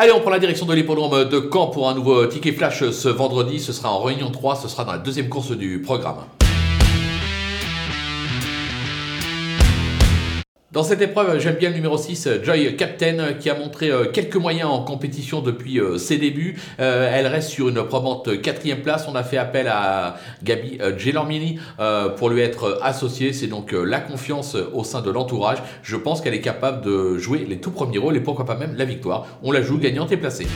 Allez, on prend la direction de l'hippodrome de Caen pour un nouveau ticket flash ce vendredi. Ce sera en réunion 3, ce sera dans la deuxième course du programme. Dans cette épreuve, j'aime bien le numéro 6, Joy Captain, qui a montré euh, quelques moyens en compétition depuis euh, ses débuts. Euh, elle reste sur une probante quatrième place. On a fait appel à Gabi Gelormini pour lui être associée. C'est donc la confiance au sein de l'entourage. Je pense qu'elle est capable de jouer les tout premiers rôles et pourquoi pas même la victoire. On la joue gagnante et placée.